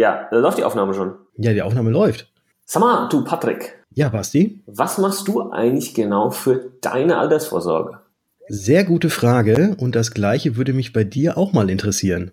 Ja, da läuft die Aufnahme schon. Ja, die Aufnahme läuft. Sag mal, du Patrick. Ja, Basti? Was machst du eigentlich genau für deine Altersvorsorge? Sehr gute Frage und das gleiche würde mich bei dir auch mal interessieren.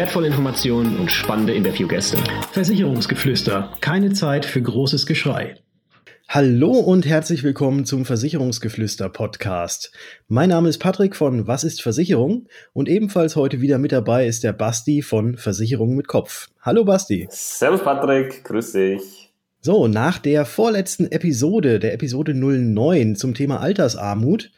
wertvolle Informationen und spannende Interviewgäste. Versicherungsgeflüster. Keine Zeit für großes Geschrei. Hallo und herzlich willkommen zum Versicherungsgeflüster Podcast. Mein Name ist Patrick von Was ist Versicherung und ebenfalls heute wieder mit dabei ist der Basti von Versicherung mit Kopf. Hallo Basti. Servus Patrick, grüß dich. So, nach der vorletzten Episode, der Episode 09 zum Thema Altersarmut,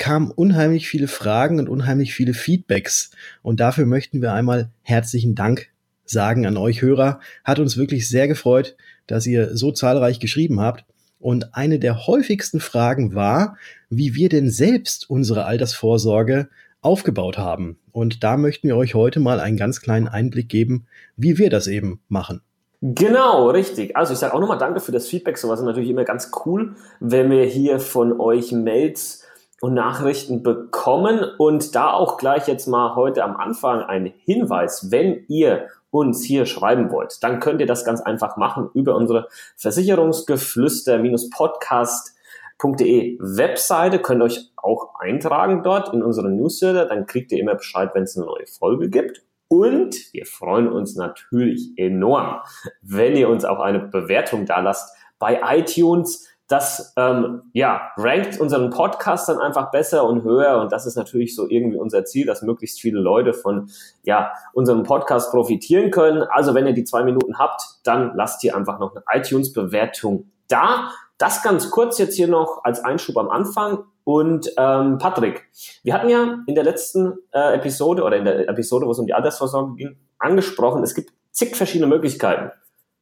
kamen unheimlich viele Fragen und unheimlich viele Feedbacks. Und dafür möchten wir einmal herzlichen Dank sagen an euch Hörer. Hat uns wirklich sehr gefreut, dass ihr so zahlreich geschrieben habt. Und eine der häufigsten Fragen war, wie wir denn selbst unsere Altersvorsorge aufgebaut haben. Und da möchten wir euch heute mal einen ganz kleinen Einblick geben, wie wir das eben machen. Genau, richtig. Also ich sage auch nochmal Danke für das Feedback. Sowas ist natürlich immer ganz cool, wenn wir hier von euch Mails und Nachrichten bekommen. Und da auch gleich jetzt mal heute am Anfang ein Hinweis, wenn ihr uns hier schreiben wollt, dann könnt ihr das ganz einfach machen über unsere Versicherungsgeflüster-podcast.de Webseite. Könnt ihr euch auch eintragen dort in unsere Newsletter. Dann kriegt ihr immer Bescheid, wenn es eine neue Folge gibt. Und wir freuen uns natürlich enorm, wenn ihr uns auch eine Bewertung da lasst bei iTunes. Das ähm, ja, rankt unseren Podcast dann einfach besser und höher. Und das ist natürlich so irgendwie unser Ziel, dass möglichst viele Leute von ja, unserem Podcast profitieren können. Also wenn ihr die zwei Minuten habt, dann lasst ihr einfach noch eine iTunes-Bewertung da. Das ganz kurz jetzt hier noch als Einschub am Anfang. Und ähm, Patrick, wir hatten ja in der letzten äh, Episode oder in der Episode, wo es um die Altersvorsorge ging, angesprochen, es gibt zig verschiedene Möglichkeiten,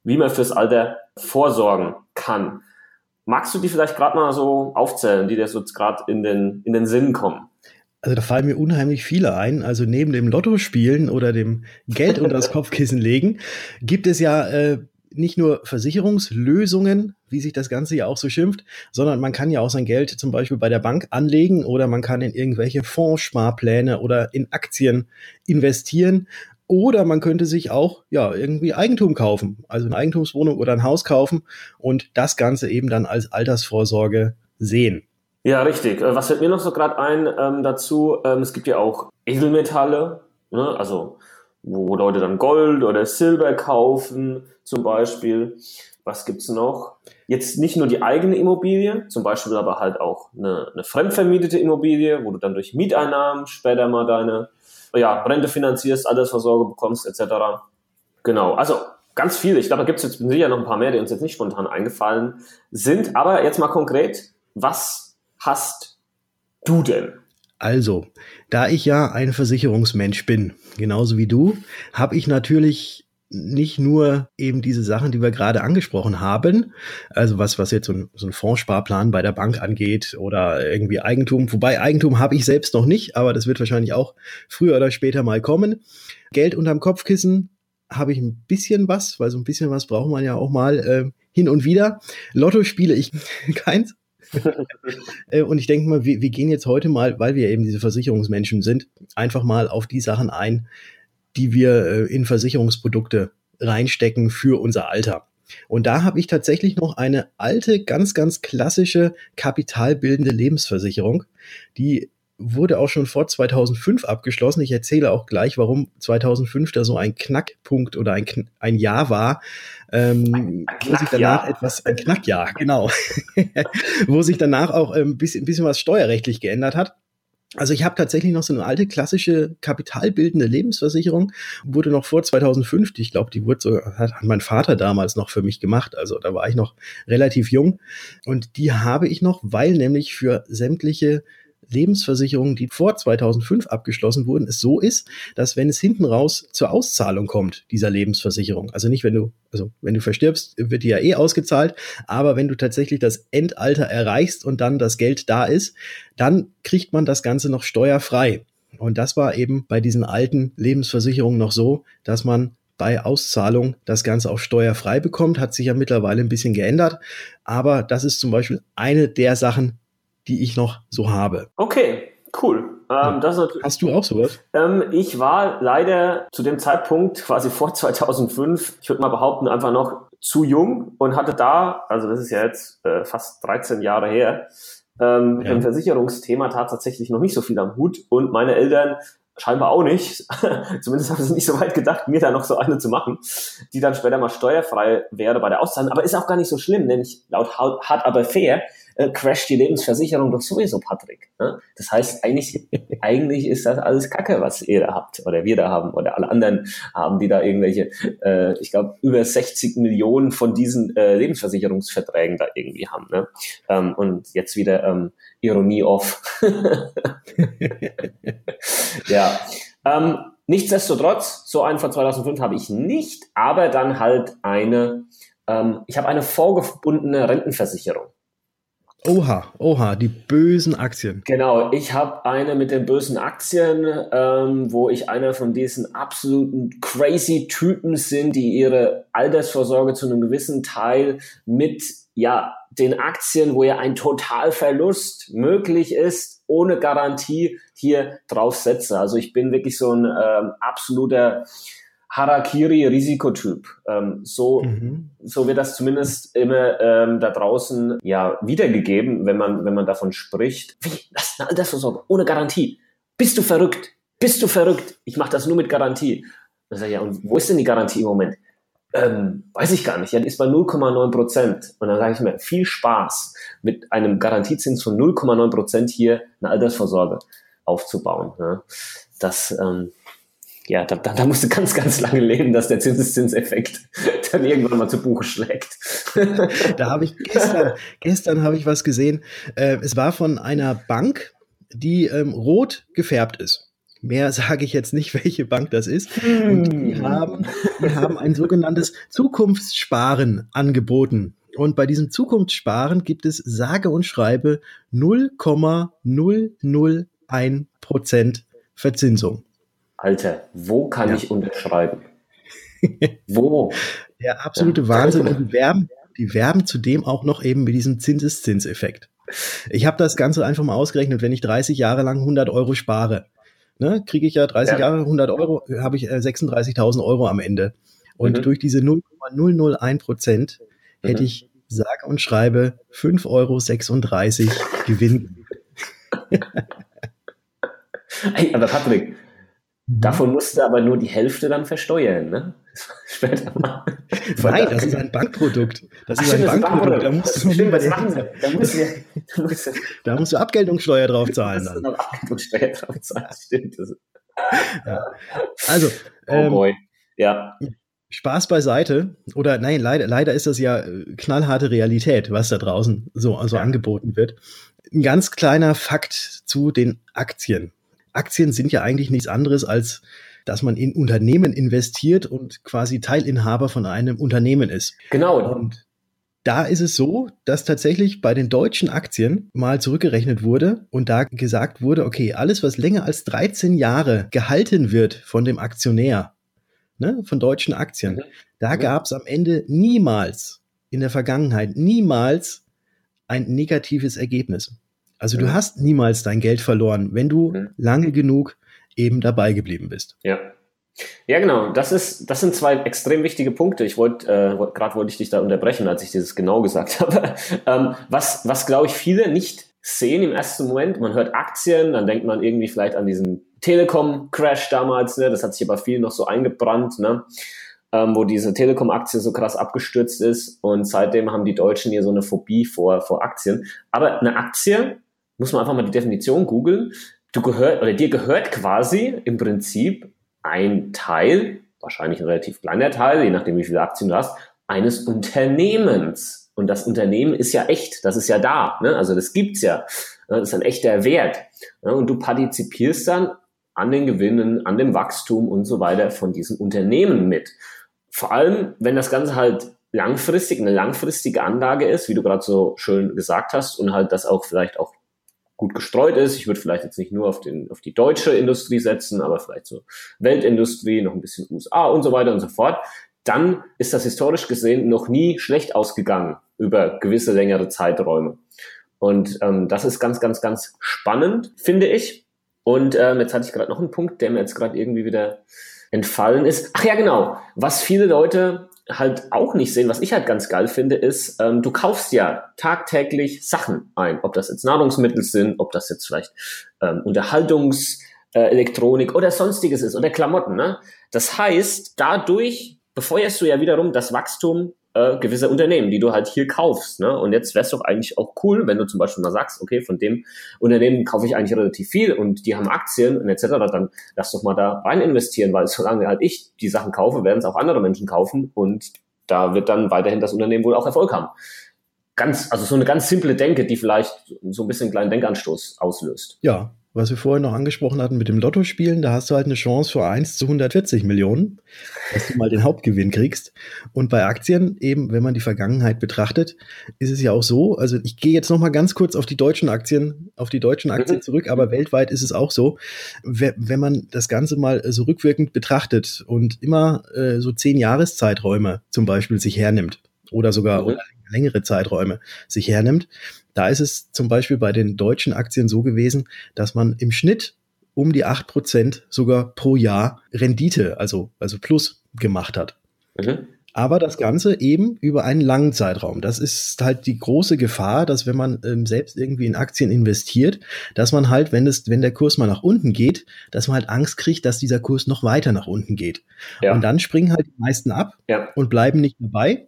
wie man fürs Alter vorsorgen kann. Magst du die vielleicht gerade mal so aufzählen, die dir so gerade in den, in den Sinn kommen? Also da fallen mir unheimlich viele ein. Also neben dem Lotto spielen oder dem Geld unter das Kopfkissen legen, gibt es ja äh, nicht nur Versicherungslösungen, wie sich das Ganze ja auch so schimpft, sondern man kann ja auch sein Geld zum Beispiel bei der Bank anlegen oder man kann in irgendwelche Fondssparpläne oder in Aktien investieren. Oder man könnte sich auch ja irgendwie Eigentum kaufen, also eine Eigentumswohnung oder ein Haus kaufen und das Ganze eben dann als Altersvorsorge sehen. Ja, richtig. Äh, was fällt mir noch so gerade ein ähm, dazu? Ähm, es gibt ja auch Edelmetalle, ne? also wo Leute dann Gold oder Silber kaufen zum Beispiel. Was gibt's noch? Jetzt nicht nur die eigene Immobilie, zum Beispiel aber halt auch eine, eine fremdvermietete Immobilie, wo du dann durch Mieteinnahmen später mal deine ja, Rente finanzierst, Altersvorsorge bekommst etc. Genau, also ganz viele. Ich glaube, da gibt's jetzt sicher noch ein paar mehr, die uns jetzt nicht spontan eingefallen sind. Aber jetzt mal konkret, was hast du denn? Also, da ich ja ein Versicherungsmensch bin, genauso wie du, habe ich natürlich nicht nur eben diese Sachen, die wir gerade angesprochen haben, also was, was jetzt so ein, so ein Fondssparplan bei der Bank angeht oder irgendwie Eigentum, wobei Eigentum habe ich selbst noch nicht, aber das wird wahrscheinlich auch früher oder später mal kommen. Geld unterm Kopfkissen habe ich ein bisschen was, weil so ein bisschen was braucht man ja auch mal äh, hin und wieder. Lotto spiele ich keins. Äh, und ich denke mal, wir, wir gehen jetzt heute mal, weil wir eben diese Versicherungsmenschen sind, einfach mal auf die Sachen ein, die wir äh, in Versicherungsprodukte reinstecken für unser Alter. Und da habe ich tatsächlich noch eine alte, ganz, ganz klassische kapitalbildende Lebensversicherung, die wurde auch schon vor 2005 abgeschlossen. Ich erzähle auch gleich, warum 2005 da so ein Knackpunkt oder ein, ein Jahr war, ähm, wo sich danach etwas, ein Knackjahr, genau, wo sich danach auch ein ähm, bisschen, ein bisschen was steuerrechtlich geändert hat. Also ich habe tatsächlich noch so eine alte klassische kapitalbildende Lebensversicherung, wurde noch vor 2005, ich glaube, die wurde so, hat mein Vater damals noch für mich gemacht, also da war ich noch relativ jung. Und die habe ich noch, weil nämlich für sämtliche Lebensversicherungen, die vor 2005 abgeschlossen wurden, es so ist, dass wenn es hinten raus zur Auszahlung kommt dieser Lebensversicherung, also nicht wenn du, also wenn du verstirbst, wird die ja eh ausgezahlt, aber wenn du tatsächlich das Endalter erreichst und dann das Geld da ist, dann kriegt man das Ganze noch steuerfrei. Und das war eben bei diesen alten Lebensversicherungen noch so, dass man bei Auszahlung das Ganze auch steuerfrei bekommt. Hat sich ja mittlerweile ein bisschen geändert. Aber das ist zum Beispiel eine der Sachen, die ich noch so habe. Okay, cool. Ähm. Hast du auch sowas? Ähm, ich war leider zu dem Zeitpunkt, quasi vor 2005, ich würde mal behaupten, einfach noch zu jung und hatte da, also das ist ja jetzt äh, fast 13 Jahre her, ähm, ja. im Versicherungsthema tatsächlich noch nicht so viel am Hut und meine Eltern scheinbar auch nicht. Zumindest haben sie nicht so weit gedacht, mir da noch so eine zu machen, die dann später mal steuerfrei wäre bei der Auszahlung. Aber ist auch gar nicht so schlimm, denn ich, laut hart aber fair äh, crasht die Lebensversicherung doch sowieso, Patrick. Ne? Das heißt, eigentlich, eigentlich ist das alles Kacke, was ihr da habt oder wir da haben oder alle anderen haben, die da irgendwelche, äh, ich glaube, über 60 Millionen von diesen äh, Lebensversicherungsverträgen da irgendwie haben. Ne? Ähm, und jetzt wieder ähm, Ironie off. ja. Ähm, nichtsdestotrotz, so einen von 2005 habe ich nicht, aber dann halt eine, ähm, ich habe eine vorgebundene Rentenversicherung. Oha, oha, die bösen Aktien. Genau, ich habe eine mit den bösen Aktien, ähm, wo ich einer von diesen absoluten crazy Typen sind, die ihre Altersvorsorge zu einem gewissen Teil mit ja den Aktien, wo ja ein Totalverlust möglich ist, ohne Garantie hier drauf setze. Also ich bin wirklich so ein ähm, absoluter Harakiri-Risikotyp. Ähm, so, mhm. so wird das zumindest immer ähm, da draußen ja wiedergegeben, wenn man, wenn man davon spricht. Wie? Das ist eine Altersvorsorge ohne Garantie. Bist du verrückt? Bist du verrückt? Ich mache das nur mit Garantie. Dann sage ich, ja, und wo ist denn die Garantie im Moment? Ähm, weiß ich gar nicht. Ja, die ist bei 0,9 Prozent. Und dann sage ich mir, viel Spaß mit einem Garantiezins von 0,9 Prozent hier eine Altersvorsorge aufzubauen. Ja. Das, ähm, ja, da, da, da musst du ganz, ganz lange leben, dass der Zinseszinseffekt dann irgendwann mal zu Buche schlägt. da habe ich gestern, gestern habe ich was gesehen. Äh, es war von einer Bank, die ähm, rot gefärbt ist. Mehr sage ich jetzt nicht, welche Bank das ist. Und die hm. haben, die haben ein sogenanntes Zukunftssparen angeboten. Und bei diesem Zukunftssparen gibt es sage und schreibe 0,001 Prozent Verzinsung. Alter, wo kann ja. ich unterschreiben? wo? Der absolute ja. Wahnsinn. Und die werben, die werben zudem auch noch eben mit diesem Zinseszinseffekt. Ich habe das Ganze einfach mal ausgerechnet, wenn ich 30 Jahre lang 100 Euro spare, ne, kriege ich ja 30 ja. Jahre 100 Euro, habe ich äh, 36.000 Euro am Ende. Und mhm. durch diese 0,001 Prozent mhm. hätte ich sage und schreibe 5,36 Euro Gewinn. hey, aber Patrick. Davon musst du aber nur die Hälfte dann versteuern, ne? Später mal. Nein, das ist ein Bankprodukt. Das Ach, ist ein Bankprodukt. Da musst du stimmt. Da musst, du, da, musst du, da musst du Abgeltungssteuer drauf zahlen. Da musst du Abgeltungssteuer drauf zahlen, stimmt. Ja. Also, oh ähm, boy. Ja. Spaß beiseite. Oder nein, leider, leider ist das ja äh, knallharte Realität, was da draußen so, so ja. angeboten wird. Ein ganz kleiner Fakt zu den Aktien. Aktien sind ja eigentlich nichts anderes als dass man in Unternehmen investiert und quasi Teilinhaber von einem Unternehmen ist. Genau. Und da ist es so, dass tatsächlich bei den deutschen Aktien mal zurückgerechnet wurde und da gesagt wurde, okay, alles, was länger als 13 Jahre gehalten wird von dem Aktionär, ne, von deutschen Aktien, mhm. da mhm. gab es am Ende niemals in der Vergangenheit, niemals ein negatives Ergebnis. Also ja. du hast niemals dein Geld verloren, wenn du mhm. lange genug eben dabei geblieben bist. Ja. Ja, genau. Das ist, das sind zwei extrem wichtige Punkte. Ich wollte, äh, gerade wollte ich dich da unterbrechen, als ich dieses genau gesagt habe. ähm, was, was glaube ich viele nicht sehen im ersten Moment. Man hört Aktien, dann denkt man irgendwie vielleicht an diesen Telekom-Crash damals. Ne? Das hat sich aber viel noch so eingebrannt. Ne? ähm, wo diese Telekom-Aktie so krass abgestürzt ist und seitdem haben die Deutschen hier so eine Phobie vor, vor Aktien. Aber eine Aktie muss man einfach mal die Definition googeln. Du gehört, oder dir gehört quasi im Prinzip ein Teil, wahrscheinlich ein relativ kleiner Teil, je nachdem wie viele Aktien du hast, eines Unternehmens. Und das Unternehmen ist ja echt, das ist ja da, ne? also das gibt's ja. Das ist ein echter Wert. Und du partizipierst dann an den Gewinnen, an dem Wachstum und so weiter von diesem Unternehmen mit. Vor allem, wenn das Ganze halt langfristig, eine langfristige Anlage ist, wie du gerade so schön gesagt hast, und halt das auch vielleicht auch gut gestreut ist. Ich würde vielleicht jetzt nicht nur auf, den, auf die deutsche Industrie setzen, aber vielleicht so Weltindustrie, noch ein bisschen USA und so weiter und so fort. Dann ist das historisch gesehen noch nie schlecht ausgegangen über gewisse längere Zeiträume. Und ähm, das ist ganz, ganz, ganz spannend, finde ich. Und ähm, jetzt hatte ich gerade noch einen Punkt, der mir jetzt gerade irgendwie wieder entfallen ist. Ach ja, genau. Was viele Leute halt auch nicht sehen, was ich halt ganz geil finde, ist, ähm, du kaufst ja tagtäglich Sachen ein. Ob das jetzt Nahrungsmittel sind, ob das jetzt vielleicht ähm, Unterhaltungselektronik äh, oder sonstiges ist oder Klamotten. Ne? Das heißt, dadurch befeuerst du ja wiederum das Wachstum äh, gewisse Unternehmen, die du halt hier kaufst. Ne? Und jetzt wäre es doch eigentlich auch cool, wenn du zum Beispiel mal sagst, okay, von dem Unternehmen kaufe ich eigentlich relativ viel und die haben Aktien und etc., dann lass doch mal da rein investieren, weil solange halt ich die Sachen kaufe, werden es auch andere Menschen kaufen und da wird dann weiterhin das Unternehmen wohl auch Erfolg haben. Ganz, also so eine ganz simple Denke, die vielleicht so ein bisschen einen kleinen Denkanstoß auslöst. Ja, was wir vorhin noch angesprochen hatten mit dem Lottospielen, da hast du halt eine Chance für 1 zu 140 Millionen, dass du mal den Hauptgewinn kriegst. Und bei Aktien, eben, wenn man die Vergangenheit betrachtet, ist es ja auch so, also ich gehe jetzt noch mal ganz kurz auf die deutschen Aktien, auf die deutschen Aktien mhm. zurück, aber weltweit ist es auch so, wenn man das Ganze mal so rückwirkend betrachtet und immer äh, so zehn Jahreszeiträume zum Beispiel sich hernimmt oder sogar mhm. längere Zeiträume sich hernimmt, da ist es zum Beispiel bei den deutschen Aktien so gewesen, dass man im Schnitt um die acht Prozent sogar pro Jahr Rendite, also, also Plus gemacht hat. Mhm. Aber das Ganze eben über einen langen Zeitraum. Das ist halt die große Gefahr, dass wenn man ähm, selbst irgendwie in Aktien investiert, dass man halt, wenn es, wenn der Kurs mal nach unten geht, dass man halt Angst kriegt, dass dieser Kurs noch weiter nach unten geht. Ja. Und dann springen halt die meisten ab ja. und bleiben nicht dabei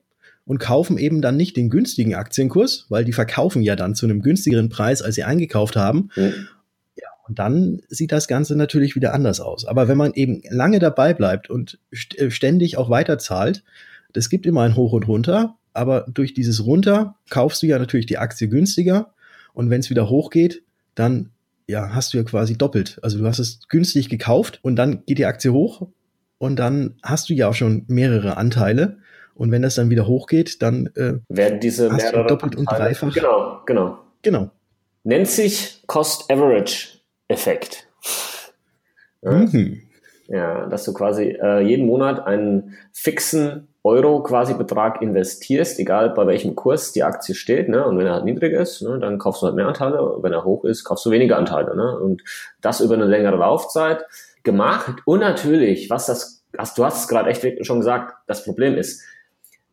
und kaufen eben dann nicht den günstigen Aktienkurs, weil die verkaufen ja dann zu einem günstigeren Preis, als sie eingekauft haben. Mhm. Ja, und dann sieht das Ganze natürlich wieder anders aus. Aber wenn man eben lange dabei bleibt und äh, ständig auch weiter zahlt, das gibt immer ein Hoch und Runter, aber durch dieses Runter kaufst du ja natürlich die Aktie günstiger und wenn es wieder hochgeht, dann ja, hast du ja quasi doppelt. Also du hast es günstig gekauft und dann geht die Aktie hoch und dann hast du ja auch schon mehrere Anteile und wenn das dann wieder hochgeht, dann äh, werden diese mehrere doppelt und dreifach. Genau, genau. Genau. Nennt sich Cost-Average-Effekt. Ja. Mhm. ja, dass du quasi äh, jeden Monat einen fixen Euro quasi Betrag investierst, egal bei welchem Kurs die Aktie steht, ne? Und wenn er halt niedrig ist, ne, dann kaufst du halt mehr Anteile. Wenn er hoch ist, kaufst du weniger Anteile, ne? Und das über eine längere Laufzeit gemacht. Und natürlich, was das, hast, du hast es gerade echt schon gesagt, das Problem ist,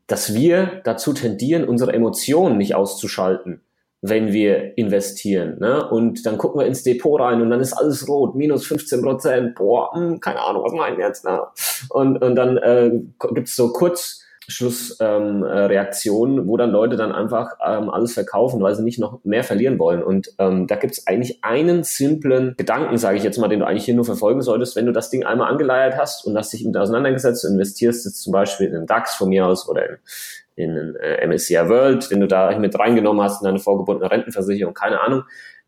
dass wir dazu tendieren, unsere Emotionen nicht auszuschalten, wenn wir investieren. Ne? Und dann gucken wir ins Depot rein und dann ist alles rot, minus 15 Prozent. Boah, mh, hm, keine Ahnung, was meinen jetzt? Ne? Und, und dann äh, gibt es so kurz Schlussreaktionen, ähm, wo dann Leute dann einfach ähm, alles verkaufen, weil sie nicht noch mehr verlieren wollen. Und ähm, da gibt es eigentlich einen simplen Gedanken, sage ich jetzt mal, den du eigentlich hier nur verfolgen solltest. Wenn du das Ding einmal angeleiert hast und hast dich mit auseinandergesetzt, investierst jetzt zum Beispiel in den DAX von mir aus oder in, in den äh, MSCI World, wenn du da mit reingenommen hast in deine vorgebundene Rentenversicherung, keine Ahnung,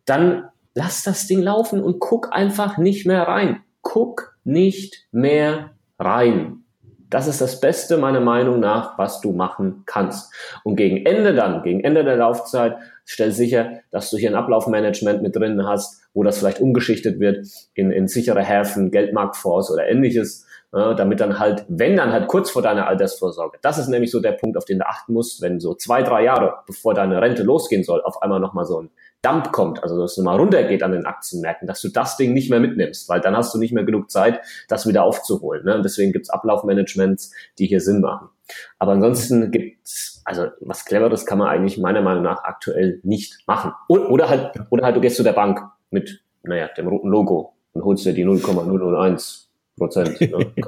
dann lass das Ding laufen und guck einfach nicht mehr rein. Guck nicht mehr rein. Das ist das Beste meiner Meinung nach, was du machen kannst. Und gegen Ende dann, gegen Ende der Laufzeit, stell sicher, dass du hier ein Ablaufmanagement mit drin hast, wo das vielleicht umgeschichtet wird in, in sichere Häfen, Geldmarktfonds oder ähnliches, äh, damit dann halt, wenn dann halt kurz vor deiner Altersvorsorge, das ist nämlich so der Punkt, auf den du achten musst, wenn so zwei, drei Jahre, bevor deine Rente losgehen soll, auf einmal nochmal so ein Dump kommt, also dass es mal runtergeht an den Aktienmärkten, dass du das Ding nicht mehr mitnimmst, weil dann hast du nicht mehr genug Zeit, das wieder aufzuholen. Ne? Und deswegen gibt's Ablaufmanagements, die hier Sinn machen. Aber ansonsten gibt's, also was Cleveres kann man eigentlich meiner Meinung nach aktuell nicht machen. Oder halt, oder halt du gehst zu der Bank mit, naja, dem roten Logo und holst dir die 0,001 Prozent. Ne?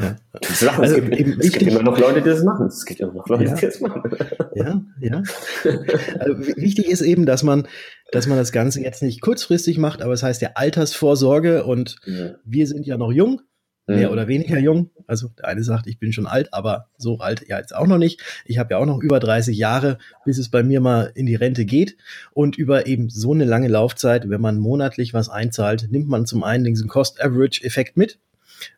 Ja. Also, es, gibt, eben es gibt immer noch Leute, die das machen. Es gibt immer noch Leute, ja. die das machen. Ja, ja. Also, wichtig ist eben, dass man, dass man das Ganze jetzt nicht kurzfristig macht, aber es heißt ja Altersvorsorge und ja. wir sind ja noch jung. Mehr oder weniger jung. Also der eine sagt, ich bin schon alt, aber so alt ja jetzt auch noch nicht. Ich habe ja auch noch über 30 Jahre, bis es bei mir mal in die Rente geht. Und über eben so eine lange Laufzeit, wenn man monatlich was einzahlt, nimmt man zum einen diesen Cost-Average-Effekt mit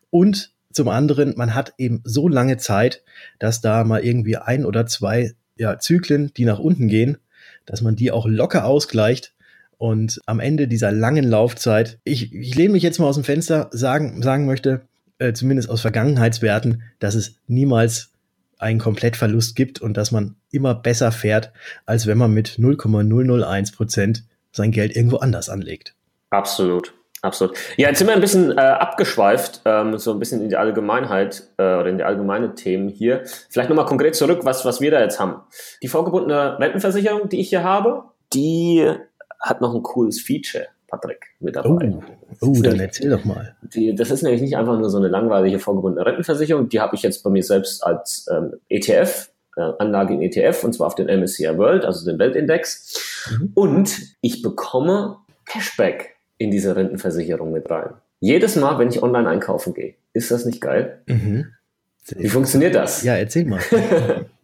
und zum anderen, man hat eben so lange Zeit, dass da mal irgendwie ein oder zwei ja, Zyklen, die nach unten gehen, dass man die auch locker ausgleicht und am Ende dieser langen Laufzeit, ich, ich lehne mich jetzt mal aus dem Fenster, sagen, sagen möchte, äh, zumindest aus Vergangenheitswerten, dass es niemals einen Komplettverlust gibt und dass man immer besser fährt, als wenn man mit 0,001 Prozent sein Geld irgendwo anders anlegt. Absolut. Absolut. Ja, jetzt sind wir ein bisschen äh, abgeschweift, ähm, so ein bisschen in die Allgemeinheit äh, oder in die allgemeine Themen hier. Vielleicht nochmal konkret zurück, was, was wir da jetzt haben. Die vorgebundene Rentenversicherung, die ich hier habe, die hat noch ein cooles Feature, Patrick, mit dabei. Oh, oh dann erzähl doch mal. Die, das ist nämlich nicht einfach nur so eine langweilige vorgebundene Rentenversicherung, die habe ich jetzt bei mir selbst als ähm, ETF, äh, Anlage in ETF, und zwar auf den MSCI World, also den Weltindex. Mhm. Und ich bekomme Cashback in diese Rentenversicherung mit rein. Jedes Mal, wenn ich online einkaufen gehe. Ist das nicht geil? Mhm. Wie funktioniert das? Ja, erzähl mal.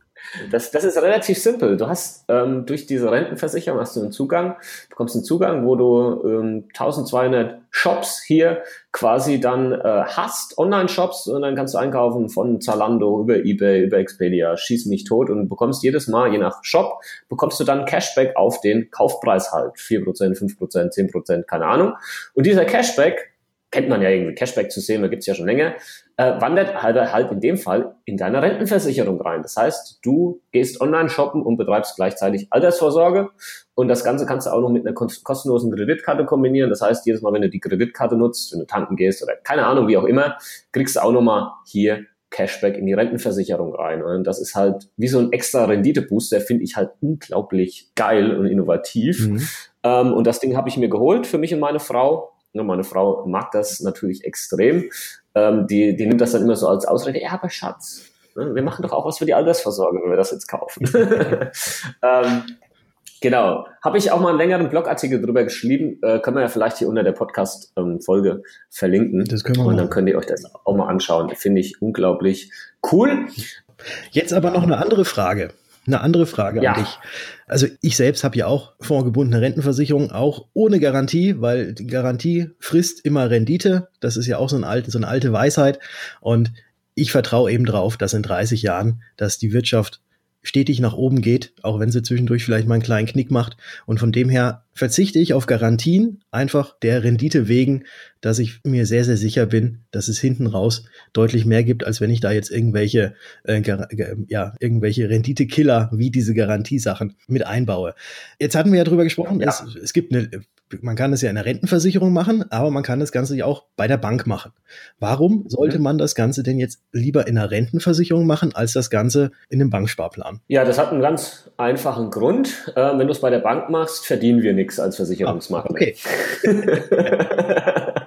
Das, das ist relativ simpel. Du hast ähm, durch diese Rentenversicherung hast du einen Zugang, bekommst einen Zugang, wo du ähm, 1200 Shops hier quasi dann äh, hast, Online-Shops, und dann kannst du einkaufen von Zalando über eBay, über Expedia, schieß mich tot und bekommst jedes Mal, je nach Shop, bekommst du dann Cashback auf den Kaufpreis halt. 4%, 5%, 10%, keine Ahnung. Und dieser Cashback kennt man ja irgendwie, Cashback-Systeme gibt's ja schon länger, äh, wandert halt, halt in dem Fall in deine Rentenversicherung rein. Das heißt, du gehst online shoppen und betreibst gleichzeitig Altersvorsorge und das Ganze kannst du auch noch mit einer kostenlosen Kreditkarte kombinieren. Das heißt, jedes Mal, wenn du die Kreditkarte nutzt, wenn du tanken gehst oder keine Ahnung, wie auch immer, kriegst du auch nochmal hier Cashback in die Rentenversicherung rein. Und das ist halt wie so ein extra Renditebooster, finde ich halt unglaublich geil und innovativ. Mhm. Ähm, und das Ding habe ich mir geholt für mich und meine Frau Ne, meine Frau mag das natürlich extrem. Ähm, die, die nimmt das dann immer so als Ausrede, ja, aber Schatz, ne, wir machen doch auch was für die Altersvorsorge, wenn wir das jetzt kaufen. ähm, genau. Habe ich auch mal einen längeren Blogartikel drüber geschrieben. Äh, können wir ja vielleicht hier unter der Podcast-Folge ähm, verlinken. Das können wir Und dann könnt ihr euch das auch mal anschauen. Finde ich unglaublich cool. Jetzt aber noch eine andere Frage. Eine andere Frage ja. an dich. Also ich selbst habe ja auch vorgebundene Rentenversicherung, auch ohne Garantie, weil die Garantie frisst immer Rendite. Das ist ja auch so, ein alte, so eine alte Weisheit. Und ich vertraue eben drauf, dass in 30 Jahren, dass die Wirtschaft stetig nach oben geht, auch wenn sie zwischendurch vielleicht mal einen kleinen Knick macht. Und von dem her verzichte ich auf Garantien, einfach der Rendite wegen, dass ich mir sehr, sehr sicher bin, dass es hinten raus deutlich mehr gibt, als wenn ich da jetzt irgendwelche, äh, ja, irgendwelche Renditekiller wie diese Garantiesachen mit einbaue. Jetzt hatten wir ja drüber gesprochen, ja. Es, es gibt eine man kann es ja in der Rentenversicherung machen, aber man kann das Ganze ja auch bei der Bank machen. Warum sollte mhm. man das Ganze denn jetzt lieber in der Rentenversicherung machen, als das Ganze in einem Banksparplan? Ja, das hat einen ganz einfachen Grund. Äh, wenn du es bei der Bank machst, verdienen wir nichts als Versicherungsmakler. Ah, okay.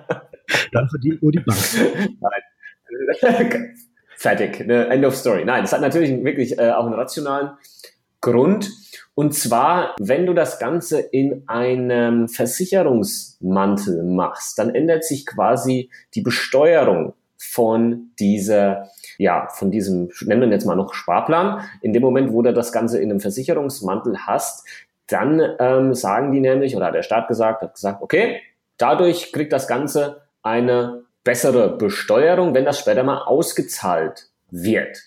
Dann verdient nur die Bank. Nein. Fertig. Ne? End of story. Nein, das hat natürlich wirklich äh, auch einen rationalen Grund. Und zwar, wenn du das Ganze in einem Versicherungsmantel machst, dann ändert sich quasi die Besteuerung von dieser, ja, von diesem, nennen wir jetzt mal noch Sparplan. In dem Moment, wo du das Ganze in einem Versicherungsmantel hast, dann ähm, sagen die nämlich, oder hat der Staat gesagt, hat gesagt, okay, dadurch kriegt das Ganze eine bessere Besteuerung, wenn das später mal ausgezahlt wird.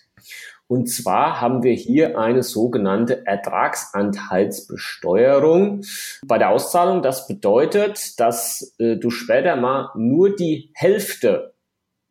Und zwar haben wir hier eine sogenannte Ertragsanteilsbesteuerung bei der Auszahlung. Das bedeutet, dass äh, du später mal nur die Hälfte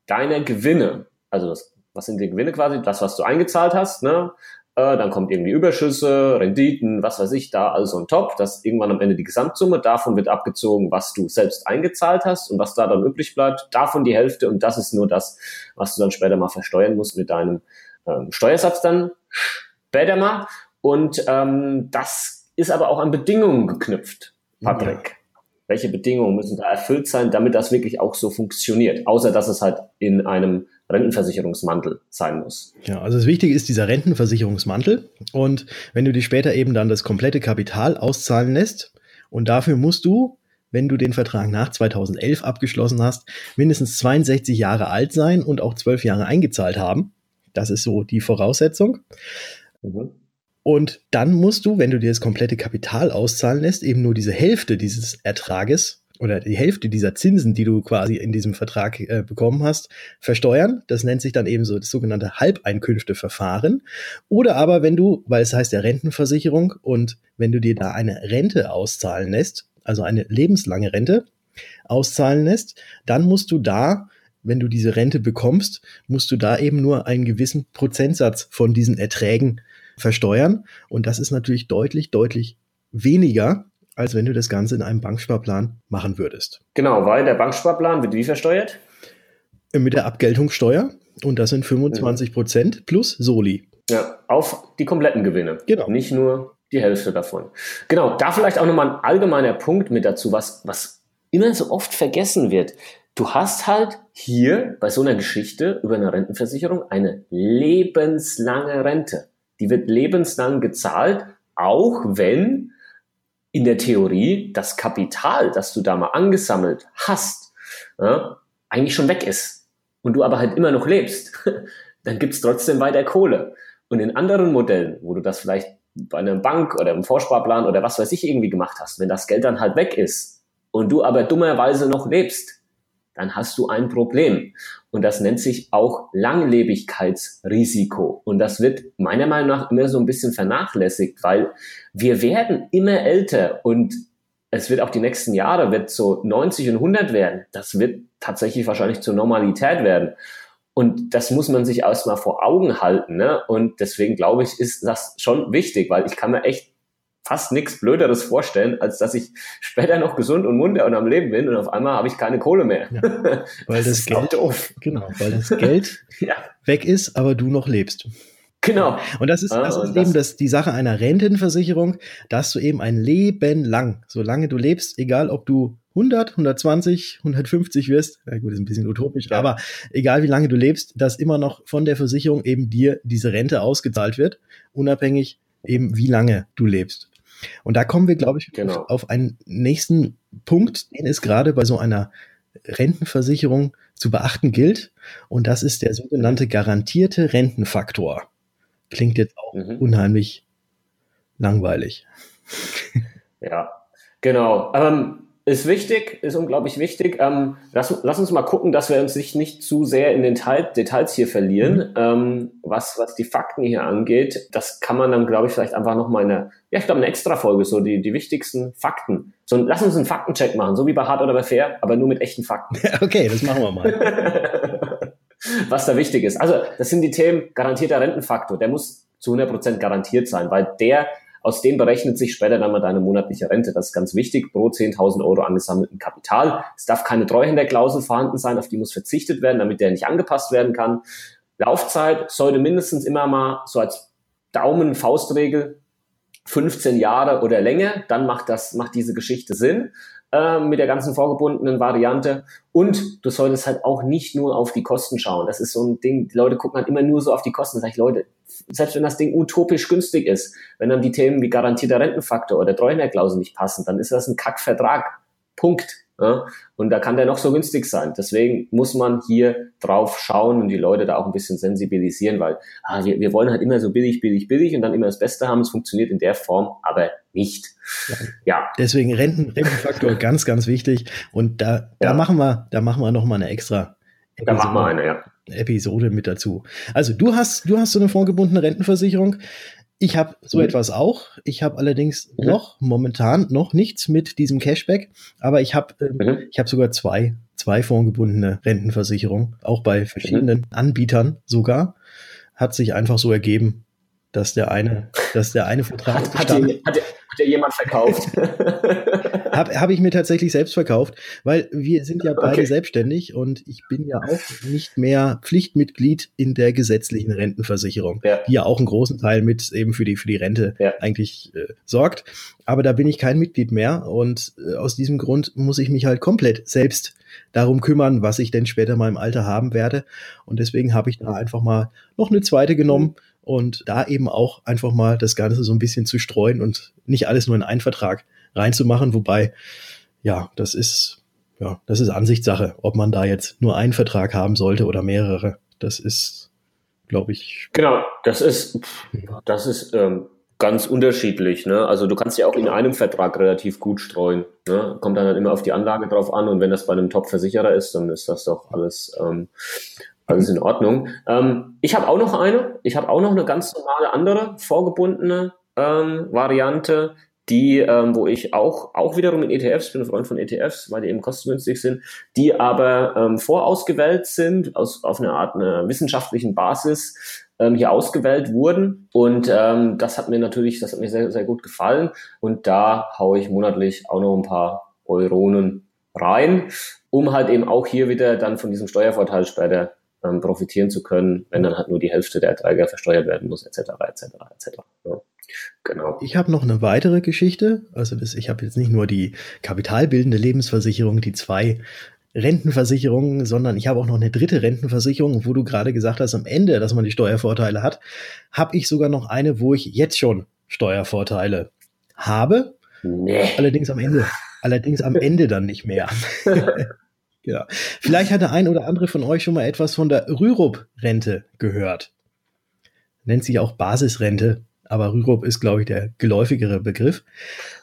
deiner Gewinne, also das, was sind die Gewinne quasi, das, was du eingezahlt hast, ne? Äh, dann kommt irgendwie Überschüsse, Renditen, was weiß ich, da also ein Top. Das irgendwann am Ende die Gesamtsumme. Davon wird abgezogen, was du selbst eingezahlt hast und was da dann übrig bleibt. Davon die Hälfte und das ist nur das, was du dann später mal versteuern musst mit deinem ähm, Steuersatz dann später mal. Und ähm, das ist aber auch an Bedingungen geknüpft, Patrick. Ja. Welche Bedingungen müssen da erfüllt sein, damit das wirklich auch so funktioniert? Außer dass es halt in einem Rentenversicherungsmantel sein muss. Ja, also das Wichtige ist dieser Rentenversicherungsmantel. Und wenn du dir später eben dann das komplette Kapital auszahlen lässt, und dafür musst du wenn du den Vertrag nach 2011 abgeschlossen hast, mindestens 62 Jahre alt sein und auch 12 Jahre eingezahlt haben. Das ist so die Voraussetzung. Mhm. Und dann musst du, wenn du dir das komplette Kapital auszahlen lässt, eben nur diese Hälfte dieses Ertrages oder die Hälfte dieser Zinsen, die du quasi in diesem Vertrag äh, bekommen hast, versteuern. Das nennt sich dann eben so das sogenannte Halbeinkünfteverfahren. Oder aber wenn du, weil es heißt ja Rentenversicherung und wenn du dir da eine Rente auszahlen lässt, also eine lebenslange Rente auszahlen lässt, dann musst du da, wenn du diese Rente bekommst, musst du da eben nur einen gewissen Prozentsatz von diesen Erträgen versteuern. Und das ist natürlich deutlich, deutlich weniger, als wenn du das Ganze in einem Banksparplan machen würdest. Genau, weil der Banksparplan wird wie versteuert? Mit der Abgeltungssteuer. Und das sind 25 Prozent plus Soli. Ja, auf die kompletten Gewinne. Genau. Nicht nur die Hälfte davon. Genau, da vielleicht auch nochmal ein allgemeiner Punkt mit dazu, was, was immer so oft vergessen wird. Du hast halt hier bei so einer Geschichte über eine Rentenversicherung eine lebenslange Rente. Die wird lebenslang gezahlt, auch wenn in der Theorie das Kapital, das du da mal angesammelt hast, ja, eigentlich schon weg ist und du aber halt immer noch lebst, dann gibt's trotzdem weiter Kohle. Und in anderen Modellen, wo du das vielleicht bei einer Bank oder im Vorsparplan oder was weiß ich irgendwie gemacht hast, wenn das Geld dann halt weg ist und du aber dummerweise noch lebst, dann hast du ein Problem. Und das nennt sich auch Langlebigkeitsrisiko. Und das wird meiner Meinung nach immer so ein bisschen vernachlässigt, weil wir werden immer älter und es wird auch die nächsten Jahre, wird so 90 und 100 werden. Das wird tatsächlich wahrscheinlich zur Normalität werden. Und das muss man sich erstmal vor Augen halten. Ne? Und deswegen glaube ich, ist das schon wichtig, weil ich kann mir echt fast nichts Blöderes vorstellen, als dass ich später noch gesund und munter und am Leben bin und auf einmal habe ich keine Kohle mehr. Ja, weil das, das Geld doof. Genau, weil das Geld ja. weg ist, aber du noch lebst. Genau. Und das ist, das ist eben das, die Sache einer Rentenversicherung, dass du eben ein Leben lang, solange du lebst, egal ob du 100, 120, 150 wirst, ja gut, ist ein bisschen utopisch, ja. aber egal wie lange du lebst, dass immer noch von der Versicherung eben dir diese Rente ausgezahlt wird, unabhängig eben wie lange du lebst. Und da kommen wir, glaube ich, genau. auf einen nächsten Punkt, den es gerade bei so einer Rentenversicherung zu beachten gilt. Und das ist der sogenannte garantierte Rentenfaktor. Klingt jetzt auch mhm. unheimlich langweilig. Ja, genau. Ähm, ist wichtig, ist unglaublich wichtig. Ähm, lass, lass, uns mal gucken, dass wir uns nicht, nicht zu sehr in den Teil, Details hier verlieren, mhm. ähm, was, was die Fakten hier angeht. Das kann man dann, glaube ich, vielleicht einfach nochmal in einer, ja, ich glaube, eine extra Folge, so die, die wichtigsten Fakten. So, lass uns einen Faktencheck machen, so wie bei Hard oder bei Fair, aber nur mit echten Fakten. okay, das machen wir mal. was da wichtig ist. Also, das sind die Themen garantierter Rentenfaktor. Der muss zu 100% garantiert sein, weil der aus dem berechnet sich später dann mal deine monatliche Rente. Das ist ganz wichtig, pro 10.000 Euro angesammelten Kapital. Es darf keine Treuhänderklausel vorhanden sein, auf die muss verzichtet werden, damit der nicht angepasst werden kann. Laufzeit sollte mindestens immer mal so als Daumen-Faustregel 15 Jahre oder länger, dann macht das, macht diese Geschichte Sinn äh, mit der ganzen vorgebundenen Variante. Und du solltest halt auch nicht nur auf die Kosten schauen. Das ist so ein Ding, die Leute gucken halt immer nur so auf die Kosten. Sag ich, Leute, selbst wenn das Ding utopisch günstig ist, wenn dann die Themen wie garantierter Rentenfaktor oder Treuhänderklausel nicht passen, dann ist das ein Kackvertrag. Punkt. Ja? Und da kann der noch so günstig sein. Deswegen muss man hier drauf schauen und die Leute da auch ein bisschen sensibilisieren, weil ah, wir, wir wollen halt immer so billig, billig, billig und dann immer das Beste haben. Es funktioniert in der Form aber nicht. Ja. ja. Deswegen Renten, Rentenfaktor ganz, ganz wichtig. Und da, da ja. machen wir, da machen wir nochmal eine extra. Da machen wir eine, ja. Episode mit dazu. Also du hast, du hast so eine vorgebundene Rentenversicherung. Ich habe so mhm. etwas auch. Ich habe allerdings mhm. noch momentan noch nichts mit diesem Cashback, aber ich habe ähm, mhm. ich habe sogar zwei zwei fondgebundene Rentenversicherungen, auch bei verschiedenen mhm. Anbietern sogar. Hat sich einfach so ergeben, dass der eine, dass der eine Vertrag hat, hat, dir, hat, dir, jemand verkauft? Habe hab ich mir tatsächlich selbst verkauft, weil wir sind ja beide okay. selbstständig und ich bin ja auch nicht mehr Pflichtmitglied in der gesetzlichen Rentenversicherung, ja. die ja auch einen großen Teil mit eben für die, für die Rente ja. eigentlich äh, sorgt. Aber da bin ich kein Mitglied mehr und äh, aus diesem Grund muss ich mich halt komplett selbst darum kümmern, was ich denn später mal im Alter haben werde. Und deswegen habe ich da einfach mal noch eine zweite genommen und da eben auch einfach mal das Ganze so ein bisschen zu streuen und nicht alles nur in einen Vertrag reinzumachen, wobei ja, das ist, ja, das ist Ansichtssache, ob man da jetzt nur einen Vertrag haben sollte oder mehrere. Das ist, glaube ich. Genau, das ist, das ist ähm, ganz unterschiedlich. Ne? Also du kannst ja auch in einem Vertrag relativ gut streuen. Ne? Kommt dann halt immer auf die Anlage drauf an und wenn das bei einem Top-Versicherer ist, dann ist das doch alles, ähm, alles in Ordnung. Ähm, ich habe auch noch eine. Ich habe auch noch eine ganz normale andere vorgebundene ähm, Variante, die, ähm, wo ich auch, auch wiederum in ETFs, bin Freund von ETFs, weil die eben kostengünstig sind, die aber ähm, vorausgewählt sind, aus, auf eine Art einer wissenschaftlichen Basis, ähm, hier ausgewählt wurden. Und ähm, das hat mir natürlich, das hat mir sehr, sehr gut gefallen. Und da haue ich monatlich auch noch ein paar Euronen rein, um halt eben auch hier wieder dann von diesem Steuervorteil später ähm, profitieren zu können, wenn dann halt nur die Hälfte der Erträge versteuert werden muss, etc. etc. etc. Ja. Genau. Ich habe noch eine weitere Geschichte. Also das, ich habe jetzt nicht nur die kapitalbildende Lebensversicherung, die zwei Rentenversicherungen, sondern ich habe auch noch eine dritte Rentenversicherung, wo du gerade gesagt hast, am Ende, dass man die Steuervorteile hat, habe ich sogar noch eine, wo ich jetzt schon Steuervorteile habe. Nee. Allerdings am Ende, allerdings am Ende dann nicht mehr. ja. Vielleicht hat der ein oder andere von euch schon mal etwas von der Rürup-Rente gehört. Nennt sich auch Basisrente aber Rürup ist, glaube ich, der geläufigere Begriff.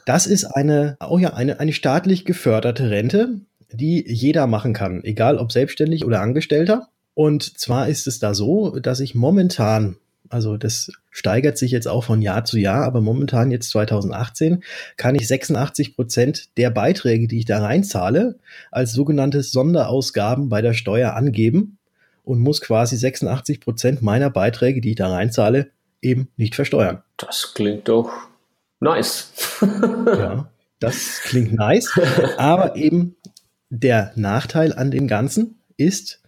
Das ist eine, oh ja, eine, eine staatlich geförderte Rente, die jeder machen kann, egal ob selbstständig oder Angestellter. Und zwar ist es da so, dass ich momentan, also das steigert sich jetzt auch von Jahr zu Jahr, aber momentan jetzt 2018 kann ich 86 Prozent der Beiträge, die ich da reinzahle, als sogenannte Sonderausgaben bei der Steuer angeben und muss quasi 86 Prozent meiner Beiträge, die ich da reinzahle, eben nicht versteuern. Das klingt doch nice. ja, das klingt nice. Aber eben der Nachteil an dem Ganzen ist,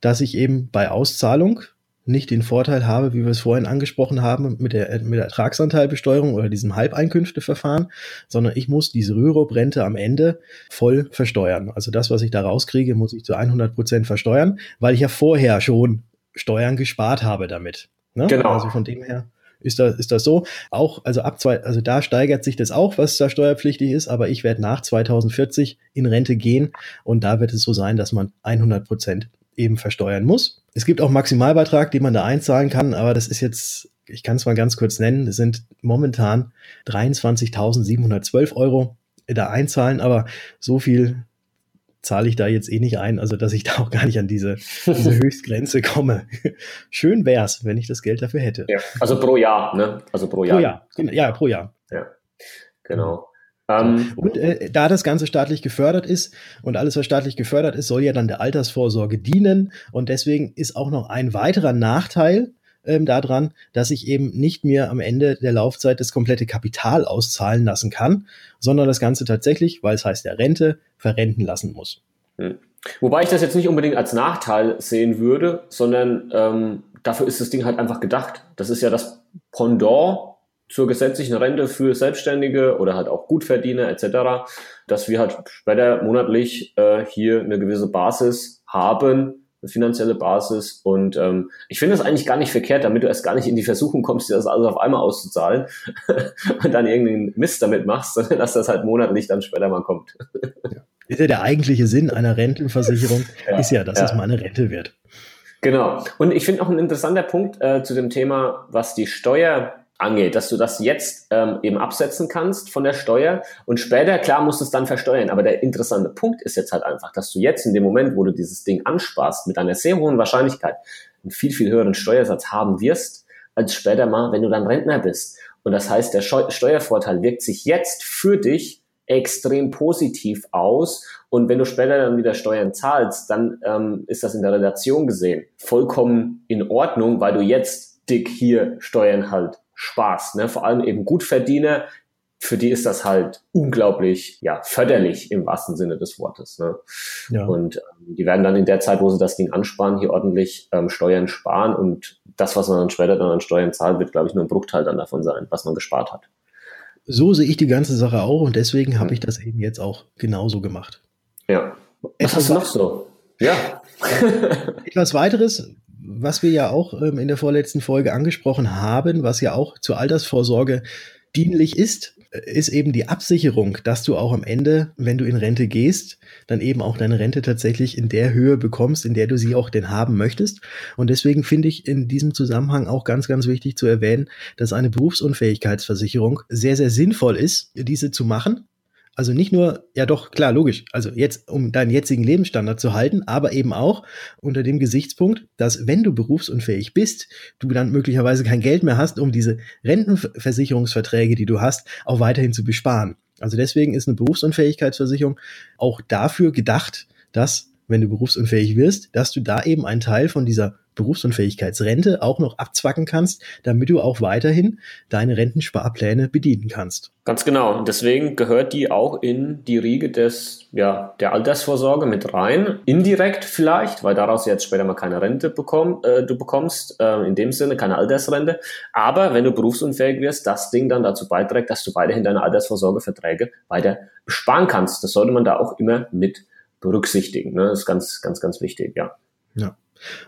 dass ich eben bei Auszahlung nicht den Vorteil habe, wie wir es vorhin angesprochen haben, mit der, mit der Ertragsanteilbesteuerung oder diesem Halbeinkünfteverfahren, sondern ich muss diese Rürup-Rente am Ende voll versteuern. Also das, was ich da rauskriege, muss ich zu 100 Prozent versteuern, weil ich ja vorher schon Steuern gespart habe damit. Ne? Genau. Also von dem her ist das, ist das so. Auch, also ab zwei, also da steigert sich das auch, was da steuerpflichtig ist, aber ich werde nach 2040 in Rente gehen und da wird es so sein, dass man 100 Prozent eben versteuern muss. Es gibt auch Maximalbeitrag, den man da einzahlen kann, aber das ist jetzt, ich kann es mal ganz kurz nennen, das sind momentan 23.712 Euro da einzahlen, aber so viel zahle ich da jetzt eh nicht ein, also dass ich da auch gar nicht an diese, diese Höchstgrenze komme. Schön wäre es, wenn ich das Geld dafür hätte. Ja, also pro Jahr, ne? Also pro Jahr. Pro Jahr, ja, pro Jahr. Ja, genau. Ähm, und äh, da das Ganze staatlich gefördert ist und alles, was staatlich gefördert ist, soll ja dann der Altersvorsorge dienen. Und deswegen ist auch noch ein weiterer Nachteil ähm, daran, dass ich eben nicht mehr am Ende der Laufzeit das komplette Kapital auszahlen lassen kann, sondern das Ganze tatsächlich, weil es heißt der Rente, verrenten lassen muss. Hm. Wobei ich das jetzt nicht unbedingt als Nachteil sehen würde, sondern ähm, dafür ist das Ding halt einfach gedacht. Das ist ja das Pendant zur gesetzlichen Rente für Selbstständige oder halt auch Gutverdiener etc., dass wir halt später monatlich äh, hier eine gewisse Basis haben, eine finanzielle Basis. Und ähm, ich finde das eigentlich gar nicht verkehrt, damit du erst gar nicht in die Versuchung kommst, dir das alles auf einmal auszuzahlen und dann irgendeinen Mist damit machst, sondern dass das halt monatlich dann später mal kommt. ja. Ist ja der eigentliche Sinn einer Rentenversicherung, ja, ist ja, dass ja. es mal eine Rente wird. Genau. Und ich finde auch ein interessanter Punkt äh, zu dem Thema, was die Steuer angeht, dass du das jetzt ähm, eben absetzen kannst von der Steuer und später, klar, musst du es dann versteuern. Aber der interessante Punkt ist jetzt halt einfach, dass du jetzt in dem Moment, wo du dieses Ding ansparst, mit einer sehr hohen Wahrscheinlichkeit einen viel, viel höheren Steuersatz haben wirst, als später mal, wenn du dann Rentner bist. Und das heißt, der Steuervorteil wirkt sich jetzt für dich extrem positiv aus. Und wenn du später dann wieder Steuern zahlst, dann ähm, ist das in der Relation gesehen vollkommen in Ordnung, weil du jetzt dick hier Steuern halt Spaß. Ne? Vor allem eben Gutverdiener, für die ist das halt unglaublich ja, förderlich im wahrsten Sinne des Wortes. Ne? Ja. Und ähm, die werden dann in der Zeit, wo sie das Ding ansparen, hier ordentlich ähm, Steuern sparen und das, was man dann später dann an Steuern zahlt, wird, glaube ich, nur ein Bruchteil dann davon sein, was man gespart hat. So sehe ich die ganze Sache auch und deswegen habe ich das eben jetzt auch genauso gemacht. Ja. Was Etwas hast du noch so? Ja. Etwas weiteres, was wir ja auch ähm, in der vorletzten Folge angesprochen haben, was ja auch zur Altersvorsorge dienlich ist, ist eben die Absicherung, dass du auch am Ende, wenn du in Rente gehst, dann eben auch deine Rente tatsächlich in der Höhe bekommst, in der du sie auch denn haben möchtest. Und deswegen finde ich in diesem Zusammenhang auch ganz, ganz wichtig zu erwähnen, dass eine Berufsunfähigkeitsversicherung sehr, sehr sinnvoll ist, diese zu machen also nicht nur, ja doch, klar, logisch, also jetzt, um deinen jetzigen Lebensstandard zu halten, aber eben auch unter dem Gesichtspunkt, dass wenn du berufsunfähig bist, du dann möglicherweise kein Geld mehr hast, um diese Rentenversicherungsverträge, die du hast, auch weiterhin zu besparen. Also deswegen ist eine Berufsunfähigkeitsversicherung auch dafür gedacht, dass, wenn du berufsunfähig wirst, dass du da eben einen Teil von dieser Berufsunfähigkeitsrente auch noch abzwacken kannst, damit du auch weiterhin deine Rentensparpläne bedienen kannst. Ganz genau. Und deswegen gehört die auch in die Riege des, ja, der Altersvorsorge mit rein. Indirekt vielleicht, weil daraus jetzt später mal keine Rente bekomm, äh, du bekommst, äh, in dem Sinne keine Altersrente. Aber wenn du berufsunfähig wirst, das Ding dann dazu beiträgt, dass du weiterhin deine Altersvorsorgeverträge weiter sparen kannst. Das sollte man da auch immer mit berücksichtigen. Ne? Das ist ganz, ganz, ganz wichtig, ja. Ja.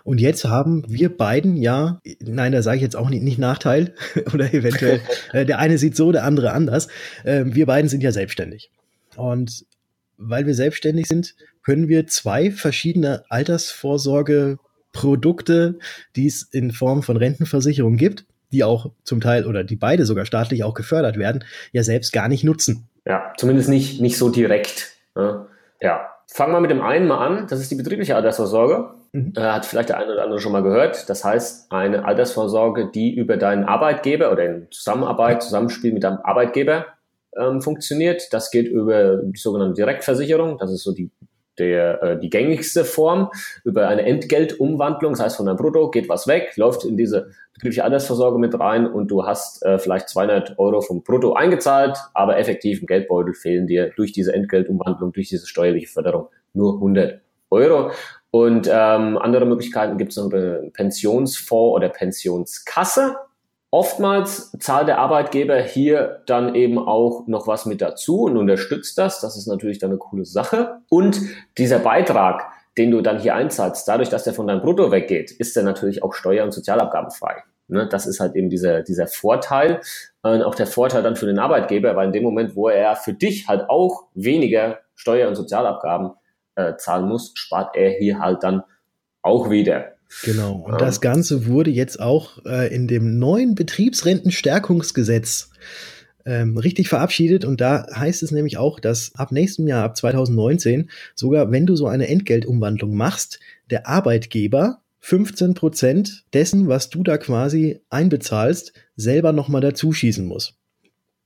Und jetzt haben wir beiden ja, nein, da sage ich jetzt auch nicht, nicht Nachteil oder eventuell, äh, der eine sieht so, der andere anders. Äh, wir beiden sind ja selbstständig. Und weil wir selbstständig sind, können wir zwei verschiedene Altersvorsorgeprodukte, die es in Form von Rentenversicherung gibt, die auch zum Teil oder die beide sogar staatlich auch gefördert werden, ja selbst gar nicht nutzen. Ja, zumindest nicht, nicht so direkt. Ne? Ja, fangen wir mit dem einen mal an. Das ist die betriebliche Altersvorsorge. Mhm. Äh, hat vielleicht der eine oder andere schon mal gehört. Das heißt, eine Altersvorsorge, die über deinen Arbeitgeber oder in Zusammenarbeit, Zusammenspiel mit deinem Arbeitgeber ähm, funktioniert. Das geht über die sogenannte Direktversicherung. Das ist so die der, äh, die gängigste Form über eine Entgeltumwandlung, das heißt von deinem Brutto geht was weg, läuft in diese betriebliche Altersvorsorge mit rein und du hast äh, vielleicht 200 Euro vom Brutto eingezahlt, aber effektiv im Geldbeutel fehlen dir durch diese Entgeltumwandlung, durch diese steuerliche Förderung nur 100 Euro. Und ähm, andere Möglichkeiten gibt es noch über Pensionsfonds oder Pensionskasse. Oftmals zahlt der Arbeitgeber hier dann eben auch noch was mit dazu und unterstützt das. Das ist natürlich dann eine coole Sache. Und dieser Beitrag, den du dann hier einzahlst, dadurch, dass der von deinem Brutto weggeht, ist der natürlich auch steuer- und sozialabgabenfrei. Ne, das ist halt eben dieser, dieser Vorteil. Und auch der Vorteil dann für den Arbeitgeber, weil in dem Moment, wo er für dich halt auch weniger Steuer- und Sozialabgaben äh, zahlen muss, spart er hier halt dann auch wieder. Genau. Und ja. das Ganze wurde jetzt auch äh, in dem neuen Betriebsrentenstärkungsgesetz ähm, richtig verabschiedet. Und da heißt es nämlich auch, dass ab nächstem Jahr, ab 2019, sogar wenn du so eine Entgeltumwandlung machst, der Arbeitgeber 15 Prozent dessen, was du da quasi einbezahlst, selber nochmal dazuschießen muss.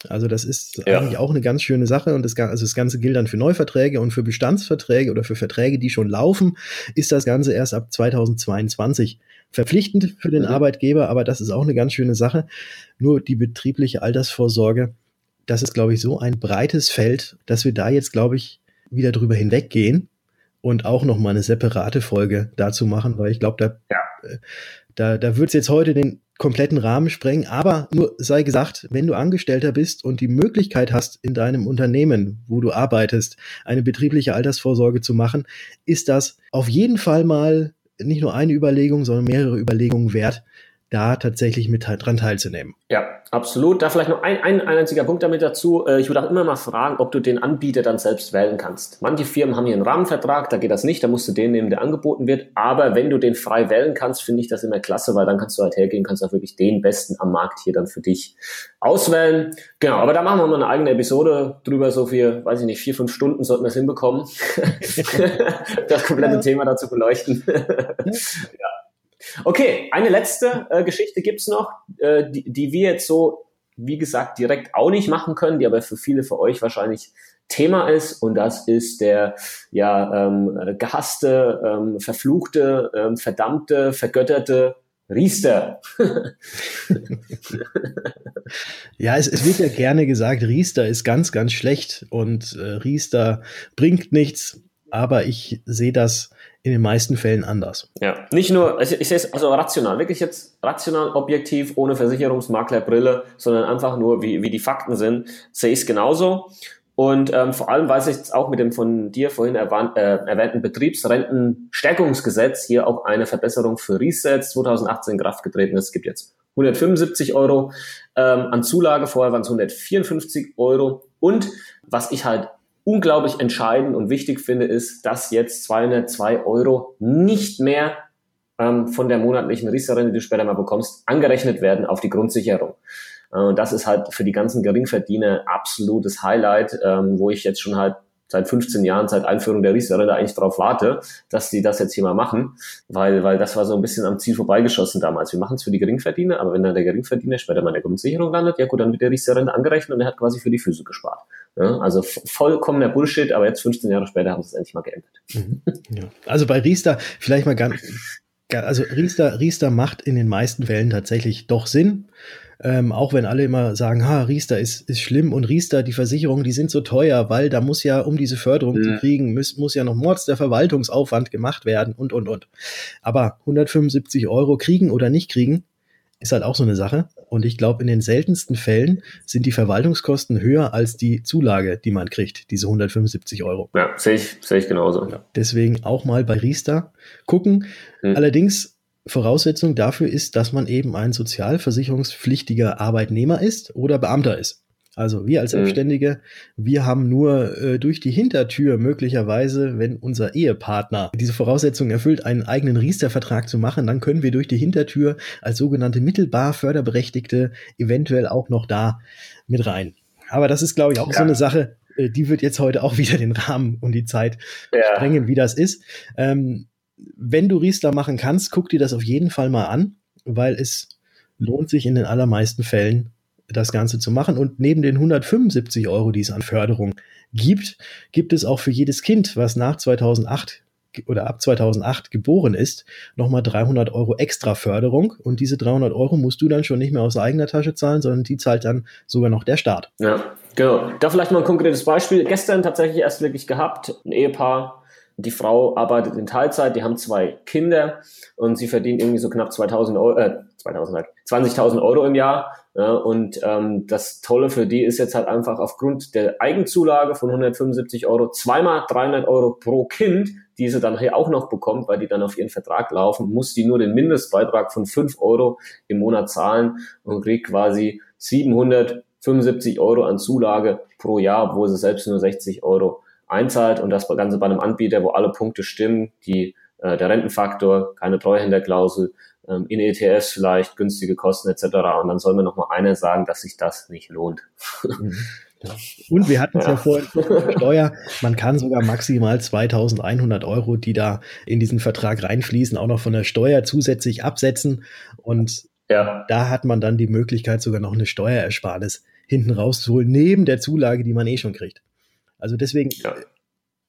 Also das ist ja. eigentlich auch eine ganz schöne Sache und das, also das Ganze gilt dann für Neuverträge und für Bestandsverträge oder für Verträge, die schon laufen, ist das Ganze erst ab 2022 verpflichtend für den mhm. Arbeitgeber, aber das ist auch eine ganz schöne Sache. Nur die betriebliche Altersvorsorge, das ist, glaube ich, so ein breites Feld, dass wir da jetzt, glaube ich, wieder drüber hinweggehen und auch noch mal eine separate Folge dazu machen, weil ich glaube, da, ja. Äh, da, da wird es jetzt heute den kompletten Rahmen sprengen. Aber nur sei gesagt, wenn du Angestellter bist und die Möglichkeit hast, in deinem Unternehmen, wo du arbeitest, eine betriebliche Altersvorsorge zu machen, ist das auf jeden Fall mal nicht nur eine Überlegung, sondern mehrere Überlegungen wert, da tatsächlich mit dran teilzunehmen. Ja, absolut. Da vielleicht noch ein, ein, ein einziger Punkt damit dazu. Äh, ich würde auch immer mal fragen, ob du den Anbieter dann selbst wählen kannst. Manche Firmen haben hier einen Rahmenvertrag, da geht das nicht, da musst du den nehmen, der angeboten wird. Aber wenn du den frei wählen kannst, finde ich das immer klasse, weil dann kannst du halt hergehen, kannst auch wirklich den besten am Markt hier dann für dich auswählen. Genau, aber da machen wir mal eine eigene Episode drüber, so für, weiß ich nicht, vier, fünf Stunden sollten wir es hinbekommen, das komplette ja. Thema dazu beleuchten. ja. Okay, eine letzte äh, Geschichte gibt's noch, äh, die, die wir jetzt so, wie gesagt, direkt auch nicht machen können, die aber für viele für euch wahrscheinlich Thema ist. Und das ist der ja ähm, gehasste, ähm, verfluchte, ähm, verdammte, vergötterte Riester. ja, es, es, wird ja gerne gesagt, Riester ist ganz, ganz schlecht und äh, Riester bringt nichts. Aber ich sehe das in den meisten Fällen anders. Ja, nicht nur, also ich sehe es also rational, wirklich jetzt rational, objektiv, ohne Versicherungsmaklerbrille, sondern einfach nur, wie, wie die Fakten sind, sehe ich es genauso. Und ähm, vor allem, weil sich jetzt auch mit dem von dir vorhin erwähnt, äh, erwähnten Betriebsrentenstärkungsgesetz hier auch eine Verbesserung für Resets 2018 in Kraft getreten ist. Es gibt jetzt 175 Euro ähm, an Zulage, vorher waren es 154 Euro. Und was ich halt unglaublich entscheidend und wichtig finde, ist, dass jetzt 202 Euro nicht mehr ähm, von der monatlichen Riester-Rente, die du später mal bekommst, angerechnet werden auf die Grundsicherung. Äh, das ist halt für die ganzen Geringverdiener absolutes Highlight, ähm, wo ich jetzt schon halt seit 15 Jahren, seit Einführung der Riester-Rente eigentlich darauf warte, dass die das jetzt hier mal machen, weil, weil das war so ein bisschen am Ziel vorbeigeschossen damals. Wir machen es für die Geringverdiener, aber wenn dann der Geringverdiener später mal in der Grundsicherung landet, ja gut, dann wird der Riester-Rente angerechnet und er hat quasi für die Füße gespart. Ja, also vollkommener Bullshit, aber jetzt 15 Jahre später haben sie es endlich mal geändert. Mhm. Ja. Also bei Riester vielleicht mal ganz, also Riester, Riester macht in den meisten Fällen tatsächlich doch Sinn. Ähm, auch wenn alle immer sagen, ha, Riester ist, ist schlimm und Riester, die Versicherungen, die sind so teuer, weil da muss ja, um diese Förderung mhm. zu kriegen, muss, muss ja noch Mords der Verwaltungsaufwand gemacht werden und, und, und. Aber 175 Euro kriegen oder nicht kriegen, ist halt auch so eine Sache. Und ich glaube, in den seltensten Fällen sind die Verwaltungskosten höher als die Zulage, die man kriegt, diese 175 Euro. Ja, sehe ich, sehe ich genauso. Ja. Deswegen auch mal bei Riester gucken. Mhm. Allerdings Voraussetzung dafür ist, dass man eben ein sozialversicherungspflichtiger Arbeitnehmer ist oder Beamter ist. Also wir als mhm. Selbstständige, wir haben nur äh, durch die Hintertür möglicherweise, wenn unser Ehepartner diese Voraussetzungen erfüllt, einen eigenen Riester-Vertrag zu machen, dann können wir durch die Hintertür als sogenannte mittelbar Förderberechtigte eventuell auch noch da mit rein. Aber das ist, glaube ich, auch ja. so eine Sache, äh, die wird jetzt heute auch wieder den Rahmen und die Zeit ja. sprengen, wie das ist. Ähm, wenn du Riester machen kannst, guck dir das auf jeden Fall mal an, weil es lohnt sich in den allermeisten Fällen, das Ganze zu machen. Und neben den 175 Euro, die es an Förderung gibt, gibt es auch für jedes Kind, was nach 2008 oder ab 2008 geboren ist, nochmal 300 Euro extra Förderung. Und diese 300 Euro musst du dann schon nicht mehr aus eigener Tasche zahlen, sondern die zahlt dann sogar noch der Staat. Ja, genau. Da vielleicht mal ein konkretes Beispiel. Gestern tatsächlich erst wirklich gehabt, ein Ehepaar, die Frau arbeitet in Teilzeit, die haben zwei Kinder und sie verdient irgendwie so knapp 2000 Euro, äh, 2000, 20.000 Euro im Jahr. Ja, und ähm, das Tolle für die ist jetzt halt einfach aufgrund der Eigenzulage von 175 Euro zweimal 300 Euro pro Kind, die sie dann hier auch noch bekommt, weil die dann auf ihren Vertrag laufen, muss die nur den Mindestbeitrag von 5 Euro im Monat zahlen und kriegt quasi 775 Euro an Zulage pro Jahr, obwohl sie selbst nur 60 Euro einzahlt und das Ganze bei einem Anbieter, wo alle Punkte stimmen, die, äh, der Rentenfaktor, keine Treuhänderklausel, ähm, in ETFs vielleicht, günstige Kosten etc. Und dann soll mir noch mal einer sagen, dass sich das nicht lohnt. Mhm. Und wir hatten es ja. ja vorhin Steuer, man kann sogar maximal 2100 Euro, die da in diesen Vertrag reinfließen, auch noch von der Steuer zusätzlich absetzen. Und ja. da hat man dann die Möglichkeit, sogar noch eine Steuerersparnis hinten rauszuholen, neben der Zulage, die man eh schon kriegt. Also deswegen ja.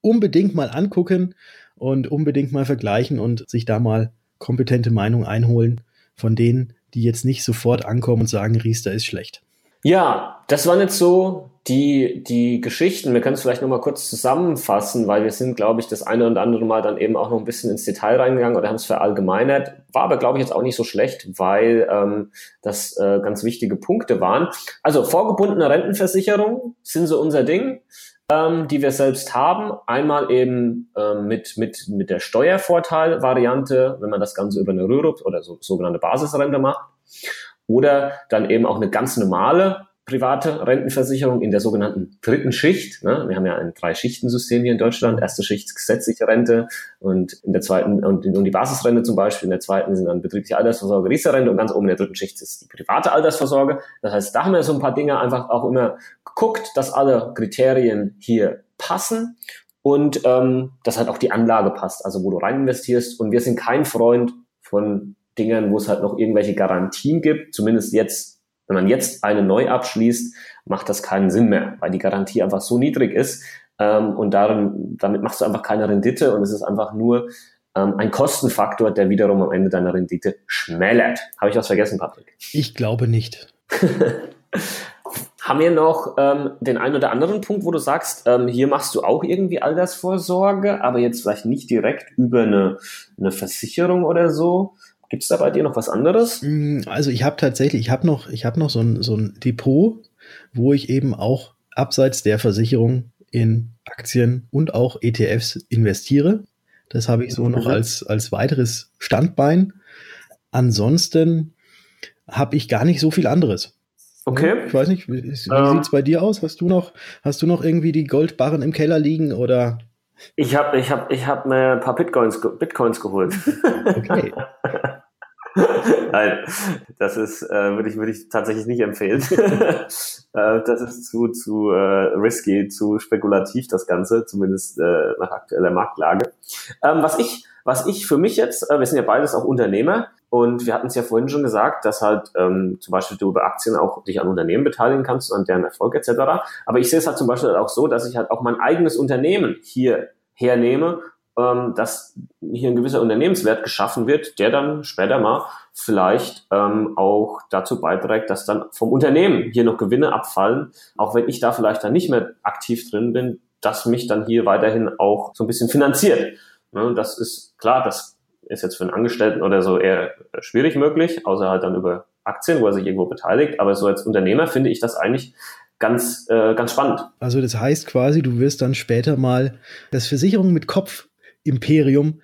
unbedingt mal angucken und unbedingt mal vergleichen und sich da mal kompetente Meinung einholen von denen, die jetzt nicht sofort ankommen und sagen, Riester ist schlecht. Ja, das waren jetzt so die, die Geschichten. Wir können es vielleicht nochmal kurz zusammenfassen, weil wir sind, glaube ich, das eine und andere Mal dann eben auch noch ein bisschen ins Detail reingegangen oder haben es verallgemeinert. War aber, glaube ich, jetzt auch nicht so schlecht, weil ähm, das äh, ganz wichtige Punkte waren. Also vorgebundene Rentenversicherung sind so unser Ding ähm, die wir selbst haben. Einmal eben ähm, mit, mit, mit der Steuervorteil-Variante, wenn man das Ganze über eine Rürup oder so, sogenannte Basisrente macht. Oder dann eben auch eine ganz normale private Rentenversicherung in der sogenannten dritten Schicht. Ne? Wir haben ja ein Drei-Schichten-System hier in Deutschland. Erste Schicht gesetzliche Rente und in der zweiten und, und die Basisrente zum Beispiel. In der zweiten sind dann betriebliche Altersvorsorge, Riester-Rente und ganz oben in der dritten Schicht ist die private Altersvorsorge. Das heißt, da haben wir so ein paar Dinge einfach auch immer geguckt, dass alle Kriterien hier passen und ähm, dass halt auch die Anlage passt, also wo du rein investierst. Und wir sind kein Freund von Dingen, wo es halt noch irgendwelche Garantien gibt, zumindest jetzt wenn man jetzt eine neu abschließt, macht das keinen Sinn mehr, weil die Garantie einfach so niedrig ist ähm, und darin, damit machst du einfach keine Rendite und es ist einfach nur ähm, ein Kostenfaktor, der wiederum am Ende deiner Rendite schmälert. Habe ich was vergessen, Patrick? Ich glaube nicht. Haben wir noch ähm, den einen oder anderen Punkt, wo du sagst, ähm, hier machst du auch irgendwie Altersvorsorge, aber jetzt vielleicht nicht direkt über eine, eine Versicherung oder so? Gibt es da bei dir noch was anderes? Mm, also ich habe tatsächlich, ich habe noch, ich habe noch so ein, so ein Depot, wo ich eben auch abseits der Versicherung in Aktien und auch ETFs investiere. Das habe ich so noch mhm. als, als weiteres Standbein. Ansonsten habe ich gar nicht so viel anderes. Okay. Ich weiß nicht, wie, wie ähm, sieht es bei dir aus? Hast du noch, hast du noch irgendwie die Goldbarren im Keller liegen oder? Ich habe ich hab, ich hab mir ein paar Bitcoins, Bitcoins geholt. Okay. Nein, das ist, äh, würde ich, würde ich tatsächlich nicht empfehlen. äh, das ist zu, zu äh, risky, zu spekulativ, das Ganze, zumindest äh, nach aktueller Marktlage. Ähm, was ich, was ich für mich jetzt, äh, wir sind ja beides auch Unternehmer, und wir hatten es ja vorhin schon gesagt, dass halt ähm, zum Beispiel du über Aktien auch dich an Unternehmen beteiligen kannst, an deren Erfolg etc. Aber ich sehe es halt zum Beispiel auch so, dass ich halt auch mein eigenes Unternehmen hier hernehme, ähm, dass hier ein gewisser Unternehmenswert geschaffen wird, der dann später mal vielleicht ähm, auch dazu beiträgt, dass dann vom Unternehmen hier noch Gewinne abfallen, auch wenn ich da vielleicht dann nicht mehr aktiv drin bin, dass mich dann hier weiterhin auch so ein bisschen finanziert. Ne, das ist klar, das ist jetzt für einen Angestellten oder so eher schwierig möglich, außer halt dann über Aktien, wo er sich irgendwo beteiligt. Aber so als Unternehmer finde ich das eigentlich ganz, äh, ganz spannend. Also das heißt quasi, du wirst dann später mal das Versicherung mit Kopf Imperium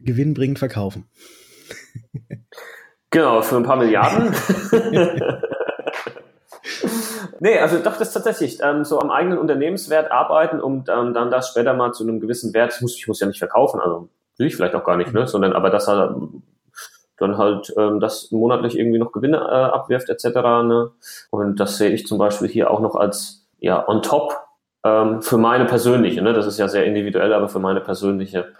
gewinnbringend verkaufen. Genau, für ein paar Milliarden. nee, also doch, das tatsächlich. Ähm, so am eigenen Unternehmenswert arbeiten, um ähm, dann das später mal zu einem gewissen Wert, ich muss, ich muss ja nicht verkaufen, also will ich vielleicht auch gar nicht, ne? sondern aber dass er dann halt ähm, das monatlich irgendwie noch Gewinne äh, abwirft etc. Ne? Und das sehe ich zum Beispiel hier auch noch als ja on top ähm, für meine persönliche. Ne? Das ist ja sehr individuell, aber für meine persönliche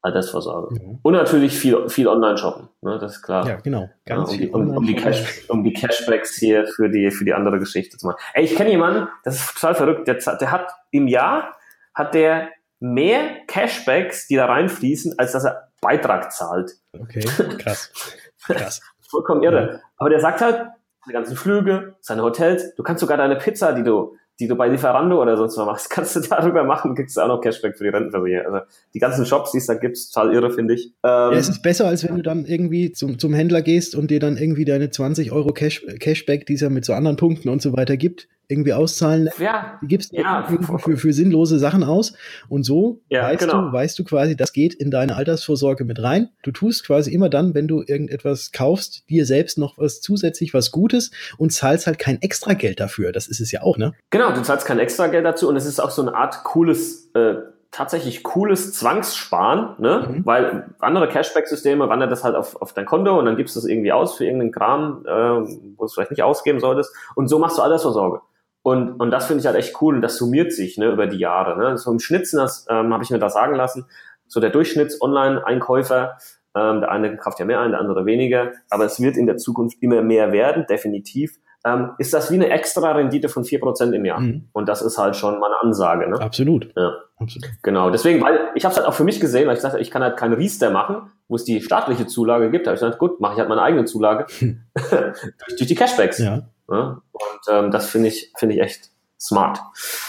Altersvorsorge. Mhm. Und natürlich viel, viel Online-Shoppen, ne? das ist klar. Ja, genau. Ganz ja, um, die, um, um, die Cash, um die Cashbacks hier für die, für die andere Geschichte zu machen. Ey, ich kenne jemanden, das ist total verrückt, der, der hat im Jahr, hat der mehr Cashbacks, die da reinfließen, als dass er Beitrag zahlt. Okay, krass. krass. Vollkommen irre. Ja. Aber der sagt halt, die ganzen Flüge, seine Hotels, du kannst sogar deine Pizza, die du, die du bei Lieferando oder sonst was machst, kannst du darüber machen, kriegst du auch noch Cashback für die Rentenversicherung. Also die ganzen Shops, die es da gibt, total irre, finde ich. Ähm, ja, es ist besser, als wenn du dann irgendwie zum, zum Händler gehst und dir dann irgendwie deine 20 Euro Cash, Cashback, die es ja mit so anderen Punkten und so weiter gibt, irgendwie auszahlen Ja. Die gibst du ja, für, für, für, sinnlose Sachen aus. Und so ja, weißt genau. du, weißt du quasi, das geht in deine Altersvorsorge mit rein. Du tust quasi immer dann, wenn du irgendetwas kaufst, dir selbst noch was zusätzlich, was Gutes und zahlst halt kein extra Geld dafür. Das ist es ja auch, ne? Genau, du zahlst kein extra Geld dazu und es ist auch so eine Art cooles, äh, tatsächlich cooles Zwangssparen, ne? Mhm. Weil andere Cashback-Systeme wandert das halt auf, auf dein Konto und dann gibst du es irgendwie aus für irgendeinen Kram, äh, wo du es vielleicht nicht ausgeben solltest. Und so machst du Altersvorsorge. Und, und das finde ich halt echt cool und das summiert sich ne, über die Jahre. Ne. So im Schnitzen, das ähm, habe ich mir da sagen lassen, so der Durchschnitts-Online-Einkäufer, ähm, der eine kauft ja mehr ein, der andere weniger, aber es wird in der Zukunft immer mehr werden, definitiv. Ähm, ist das wie eine extra Rendite von vier Prozent im Jahr. Mhm. Und das ist halt schon mal eine Ansage. Ne? Absolut. Ja. Absolut. Genau, deswegen, weil ich habe es halt auch für mich gesehen, weil ich sagte, ich kann halt keinen Riester machen, wo es die staatliche Zulage gibt. Da habe ich gesagt, gut, mache ich halt meine eigene Zulage durch, durch die Cashbacks. Ja. Ja? Und ähm, das finde ich, finde ich echt smart.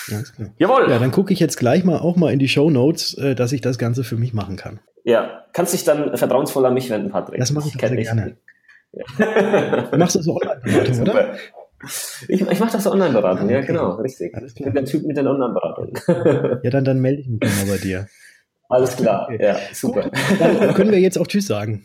Ja, Jawohl. Ja, dann gucke ich jetzt gleich mal auch mal in die Show Notes, äh, dass ich das Ganze für mich machen kann. Ja, kannst dich dann vertrauensvoll an mich wenden, Patrick. Das mache ich sehr gerne. Ja. Du machst das so Online-Beratung, oder? Ich, ich mache das so Online-Beratung, okay. ja genau, richtig. Ich bin der Typ mit den Online-Beratungen. ja, dann, dann melde ich mich mal bei dir. Alles klar, okay. ja, super. Gut, dann können wir jetzt auch Tschüss sagen.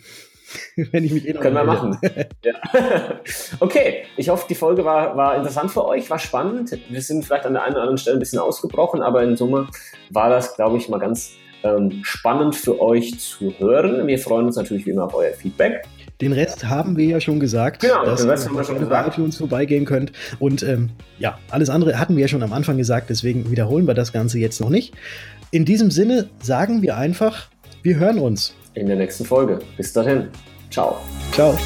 wenn ich mich eh noch Können wir machen. ja. Okay, ich hoffe, die Folge war, war interessant für euch, war spannend. Wir sind vielleicht an der einen oder anderen Stelle ein bisschen ausgebrochen, aber in Summe war das, glaube ich, mal ganz ähm, spannend für euch zu hören. Wir freuen uns natürlich wie immer auf euer Feedback. Den Rest haben wir ja schon gesagt, genau, dass den Rest haben wir schon gesagt. ihr uns vorbeigehen könnt. Und ähm, ja, alles andere hatten wir ja schon am Anfang gesagt, deswegen wiederholen wir das Ganze jetzt noch nicht. In diesem Sinne sagen wir einfach, wir hören uns in der nächsten Folge. Bis dahin. Ciao. Ciao.